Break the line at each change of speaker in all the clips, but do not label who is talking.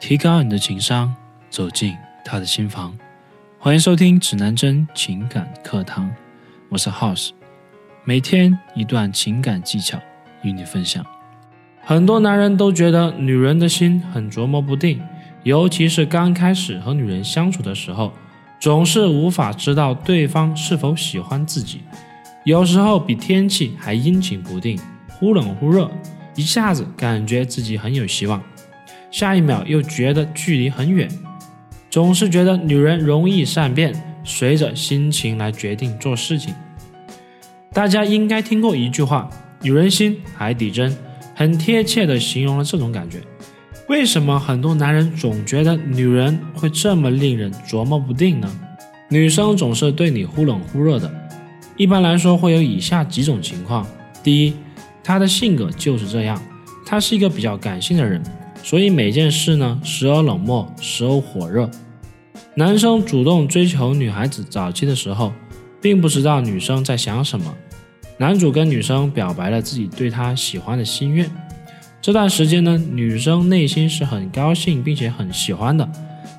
提高你的情商，走进他的心房。欢迎收听指南针情感课堂，我是 House，每天一段情感技巧与你分享。很多男人都觉得女人的心很琢磨不定，尤其是刚开始和女人相处的时候，总是无法知道对方是否喜欢自己，有时候比天气还阴晴不定，忽冷忽热，一下子感觉自己很有希望。下一秒又觉得距离很远，总是觉得女人容易善变，随着心情来决定做事情。大家应该听过一句话：“女人心，海底针”，很贴切地形容了这种感觉。为什么很多男人总觉得女人会这么令人琢磨不定呢？女生总是对你忽冷忽热的，一般来说会有以下几种情况：第一，她的性格就是这样，她是一个比较感性的人。所以每件事呢，时而冷漠，时而火热。男生主动追求女孩子早期的时候，并不知道女生在想什么。男主跟女生表白了自己对她喜欢的心愿。这段时间呢，女生内心是很高兴并且很喜欢的。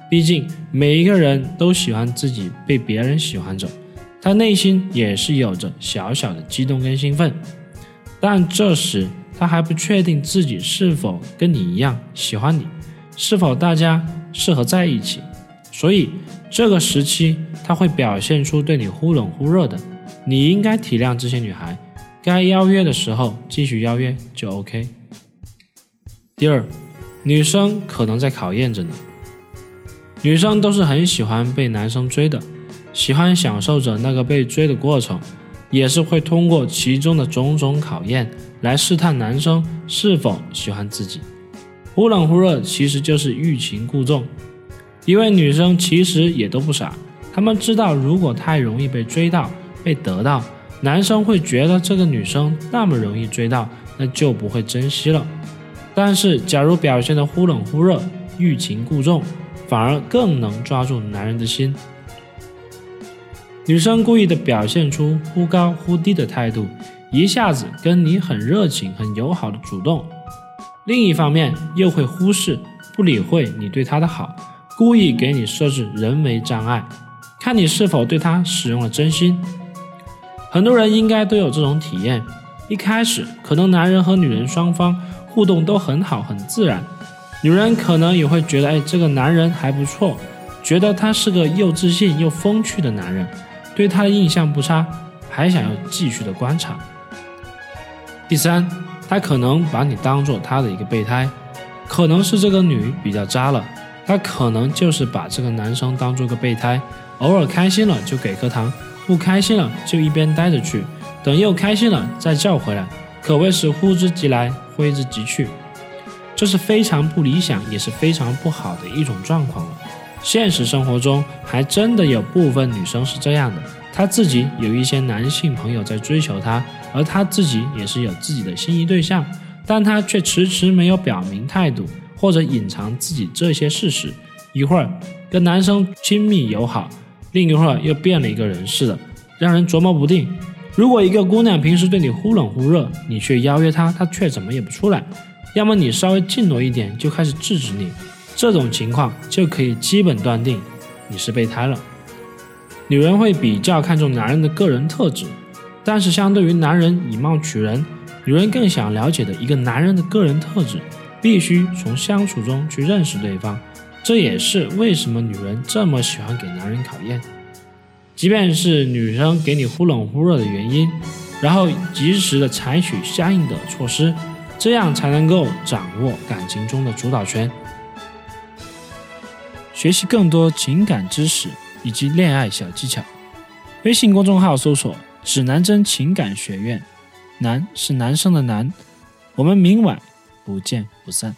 毕竟每一个人都喜欢自己被别人喜欢着，她内心也是有着小小的激动跟兴奋。但这时，他还不确定自己是否跟你一样喜欢你，是否大家适合在一起，所以这个时期他会表现出对你忽冷忽热的。你应该体谅这些女孩，该邀约的时候继续邀约就 OK。第二，女生可能在考验着你。女生都是很喜欢被男生追的，喜欢享受着那个被追的过程。也是会通过其中的种种考验来试探男生是否喜欢自己。忽冷忽热其实就是欲擒故纵，因为女生其实也都不傻，她们知道如果太容易被追到、被得到，男生会觉得这个女生那么容易追到，那就不会珍惜了。但是假如表现的忽冷忽热、欲擒故纵，反而更能抓住男人的心。女生故意的表现出忽高忽低的态度，一下子跟你很热情、很友好的主动；另一方面又会忽视、不理会你对她的好，故意给你设置人为障碍，看你是否对她使用了真心。很多人应该都有这种体验：一开始可能男人和女人双方互动都很好、很自然，女人可能也会觉得，哎，这个男人还不错，觉得他是个又自信又风趣的男人。对他的印象不差，还想要继续的观察。第三，他可能把你当做他的一个备胎，可能是这个女比较渣了，他可能就是把这个男生当做个备胎，偶尔开心了就给颗糖，不开心了就一边待着去，等又开心了再叫回来，可谓是呼之即来挥之即去，这是非常不理想，也是非常不好的一种状况了。现实生活中还真的有部分女生是这样的，她自己有一些男性朋友在追求她，而她自己也是有自己的心仪对象，但她却迟迟没有表明态度，或者隐藏自己这些事实。一会儿跟男生亲密友好，另一会儿又变了一个人似的，让人琢磨不定。如果一个姑娘平时对你忽冷忽热，你却邀约她，她却怎么也不出来，要么你稍微近挪一点就开始制止你。这种情况就可以基本断定你是备胎了。女人会比较看重男人的个人特质，但是相对于男人以貌取人，女人更想了解的一个男人的个人特质，必须从相处中去认识对方。这也是为什么女人这么喜欢给男人考验，即便是女生给你忽冷忽热的原因，然后及时的采取相应的措施，这样才能够掌握感情中的主导权。学习更多情感知识以及恋爱小技巧，微信公众号搜索“指南针情感学院”，男是男生的男，我们明晚不见不散。